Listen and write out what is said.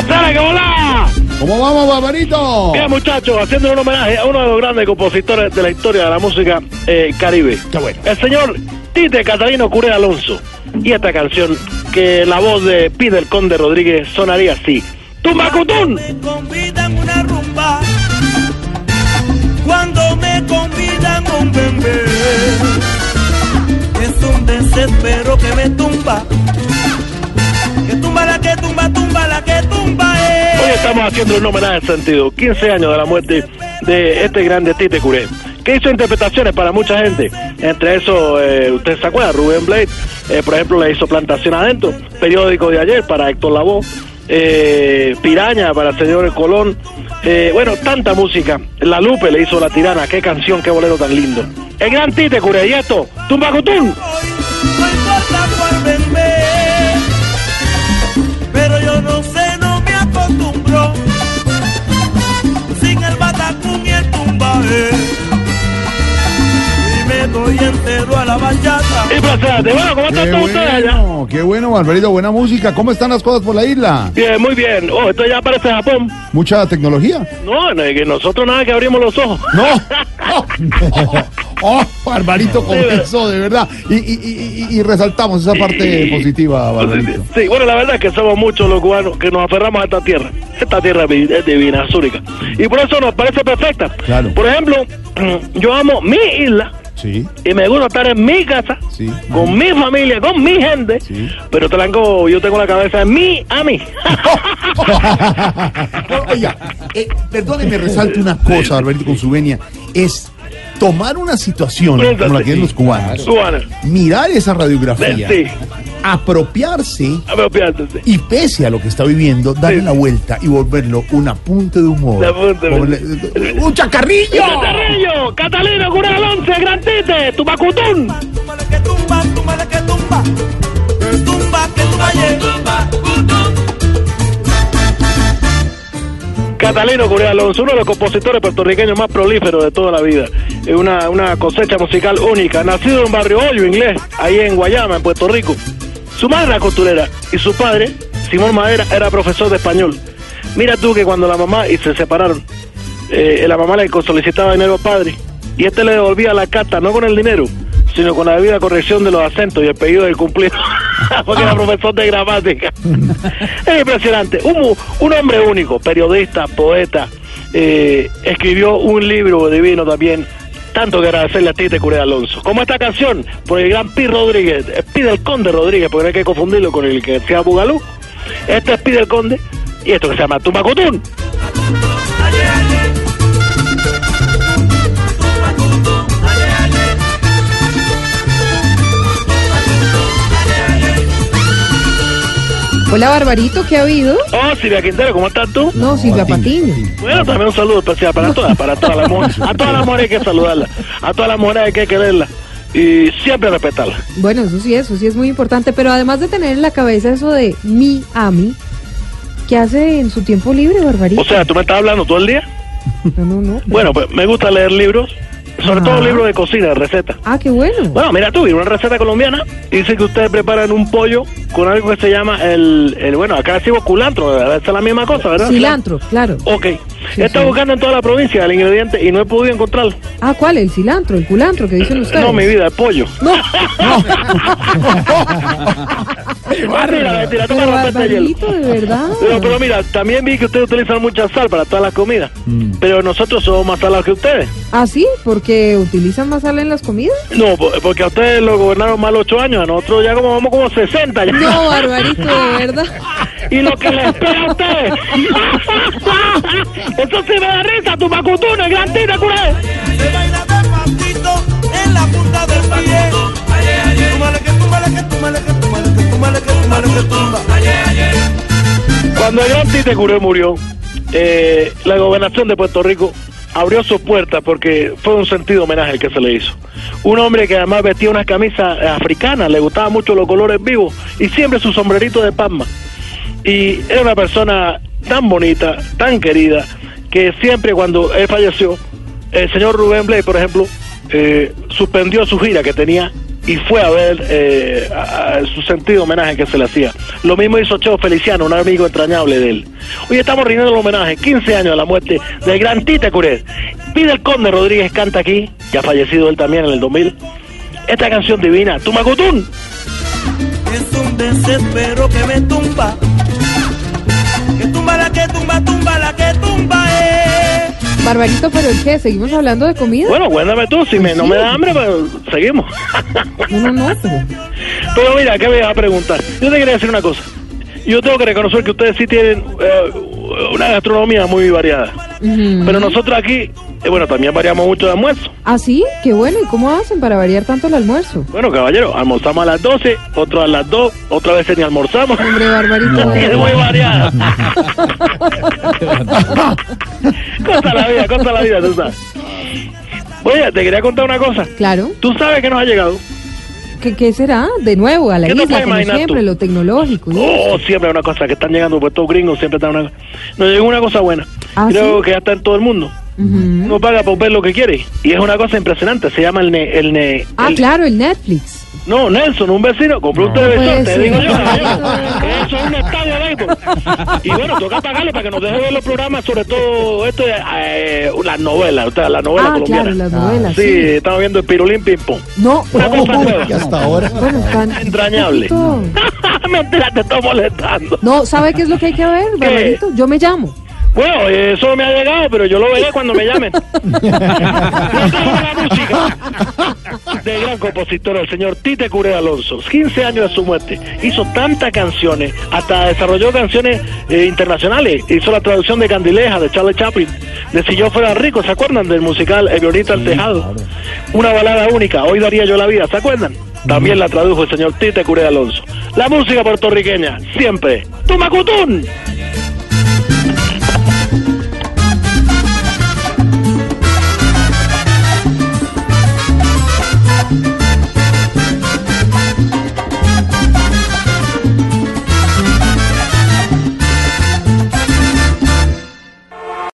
¡Hacele que volá! ¿Cómo vamos, Barbarito? Bien, muchachos, haciendo un homenaje a uno de los grandes compositores de la historia de la música eh, caribe. Qué bueno. El señor Tite Catalino Curé Alonso. Y esta canción, que la voz de Peter Conde Rodríguez sonaría así. ¡Tumbacutún! me convidan una rumba, cuando me convidan un bebé, es un desespero que me tumba, estamos haciendo un homenaje en sentido. 15 años de la muerte de este grande Tite Curé. Que hizo interpretaciones para mucha gente. Entre eso, eh, usted se acuerda, Rubén Blade, eh, por ejemplo, le hizo Plantación Adentro, periódico de ayer para Héctor Lavoe, eh, Piraña para el señor Colón. Bueno, tanta música. La Lupe le hizo La Tirana. Qué canción, qué bolero tan lindo. El gran Tite Curé. Y y doy entero a la bachata. Impresionante. Bueno, ¿cómo están todos ustedes allá? bueno, qué bueno, Barbarito, buena música. ¿Cómo están las cosas por la isla? Bien, muy bien. Oh, esto ya parece Japón. Mucha tecnología. No, no, es que nosotros nada que abrimos los ojos. No, no, no. Oh, Barbarito, con Sí, eso, de verdad. Y, y- y- y- y resaltamos esa parte positiva, Barbarito. Sí, bueno, la verdad es que somos muchos los cubanos que nos aferramos a esta tierra. Esta tierra es di- es divina, es única. Y por eso nos parece perfecta. Claro. Por ejemplo, yo amo mi isla Sí, y me gusta estar en mi casa, Sí. con mi familia, con mi gente. Sí. Pero te yo tengo la cabeza en mí, a mí. Oiga, eh, perdóneme, resalte una cosa, Barbarito, con su venia. Es tomar una situación como la que tienen los cubanos, Cubana. mirar esa radiografía, apropiarse apropiarte, sí. y pese a lo que está viviendo, darle Sí. la vuelta y volverlo un apunte de humor. Un le- ¡Un chacarrillo! Catalino, Cura Alonce, Gran Tite, Tubacutún. Tumba que tumba, tumba la que tumba, que tumba, que tumba, yeah. Catalino Correa Alonso, uno de los compositores puertorriqueños más prolíferos de toda la vida. Es una, una cosecha musical única. Nacido en Barrio Hoyo, inglés, ahí en Guayama, en Puerto Rico. Su madre era costurera y su padre, Simón Madera, era profesor de español. Mira tú que cuando la mamá y se separaron, eh, la mamá le solicitaba dinero al padre y este le devolvía la carta no con el dinero, sino con la debida corrección de los acentos y el pedido del cumplido, porque era profesor de gramática. es impresionante. Un, hombre único, periodista, poeta, eh, escribió un libro divino también. Tanto que agradecerle a Tite Curé Alonso. Como esta canción, por el gran Pi Rodríguez, eh, Pi del Conde Rodríguez, porque no hay que confundirlo con el que sea Bugalú. Este es Pi del Conde y esto que se llama Tumbacutún. Hola Barbarito, ¿qué ha habido? Oh, Silvia Quintero, ¿cómo estás tú? No, Silvia Patiño. Bueno, también un saludo especial para todas, para todas las mujeres. A todas las mujeres hay que saludarlas, a todas las mujeres hay que quererlas y siempre respetarlas. Bueno, eso sí, eso sí es muy importante, pero además de tener en la cabeza eso de mi a mí, ¿qué hace en su tiempo libre, Barbarito? O sea, ¿tú me estás hablando todo el día? No, no, no. Bueno, pues me gusta leer libros, sobre todo Ajá. libros de cocina, recetas. Ah, qué bueno. Bueno, mira tú, una receta colombiana dice que ustedes preparan un pollo con algo que se llama el, el bueno, acá decimos culantro, debe ser la misma cosa, ¿verdad? Cilantro, claro. Ok. Sí, He estado sí. buscando en toda la provincia el ingrediente y no he podido encontrarlo. Ah, ¿cuál? El cilantro, el culantro que dicen ustedes. No, mi vida, el pollo. No, Mentira, mentira, tú me pero rompiste el hielo. Barbarito, de verdad. Pero, pero mira, también vi que ustedes utilizan mucha sal para todas las comidas. Mm. Pero nosotros somos más salados que ustedes. ¿Ah, sí? ¿Porque utilizan más sal en las comidas? No, po- porque a ustedes lo gobernaron mal ocho años, a nosotros ya como vamos como 60 ya. No, Barbarito, de verdad. Y lo que les espera a ustedes. Eso sí me da risa, tu macutuna, el Tite Curé murió, eh, la gobernación de Puerto Rico abrió sus puertas porque fue un sentido homenaje el que se le hizo. Un hombre que además vestía unas camisas africanas, le gustaban mucho los colores vivos y siempre su sombrerito de palma. Y era una persona tan bonita, tan querida, que siempre cuando él falleció, el señor Rubén Blay, por ejemplo, eh, suspendió su gira que tenía y fue a ver eh, su sentido homenaje que se le hacía. Lo mismo hizo Cheo Feliciano, un amigo entrañable de él. Hoy estamos rindiendo el homenaje, 15 años de la muerte del gran Tite. Pide el Conde Rodríguez canta aquí, ya fallecido él también en el 2000. Esta canción divina, Tumacutún. Es un desespero que me tumba. Barbarito, pero ¿el qué? ¿Seguimos hablando de comida? Bueno, cuéntame tú, si me, no me da hambre, pues seguimos. No, no, no, pero... Pero mira, ¿qué me vas a preguntar? Yo te quería decir una cosa. Yo tengo que reconocer que ustedes sí tienen eh, una gastronomía muy variada. Pero nosotros aquí, eh, bueno, también variamos mucho de almuerzo. ¿Ah, sí? Qué bueno. ¿Y cómo hacen para variar tanto el almuerzo? Bueno, caballero, almorzamos a las 12, otro a las 2, otra vez ni almorzamos. Hombre, Barbarito. Es muy variada. cosa la vida, cosa la vida, tú sabes. Oye, te quería contar una cosa. Claro. Tú sabes que nos ha llegado. ¿Qué, qué será? De nuevo, a la ¿Qué te isla, como siempre, tú? lo tecnológico. Oh, siempre hay una cosa que están llegando, pues estos gringos siempre están una Nos llegó una cosa buena. ¿Ah, Creo sí? que ya está en todo el mundo. Ujú. Uno paga por ver lo que quiere. Y es una cosa impresionante. Se llama el... Ne, el, ne, Ah, el- claro, el Netflix. No, Nelson, un vecino, compró un televisor, te digo yo. caballero. Eso es un estadio de béisbol. Y bueno, toca pagarle para que nos deje ver los programas, sobre todo esto de, eh, las novelas, o sea, las novelas Ah, colombianas. claro, las novelas. Sí, Sí. estamos viendo el Pirulín Ping Pong. No, Una oh, cosa oh, nueva. Y hasta ahora. Bueno, están... Entrañable. Mentira, te estoy molestando. No, ¿sabe qué es lo que hay que ver, Barbarito? Yo me llamo. Bueno, eso me ha llegado, pero yo lo veré cuando me llamen. La música del gran compositor, el señor Tite Curé Alonso. 15 años de su muerte. Hizo tantas canciones, hasta desarrolló canciones eh, internacionales. Hizo la traducción de Candileja, de Charlie Chaplin, de Si yo fuera rico, ¿se acuerdan? Del musical El violista al tejado. Una balada única, Hoy daría yo la vida, ¿se acuerdan? También la tradujo el señor Tite Curé Alonso. La música puertorriqueña, siempre. ¡Tumacutún!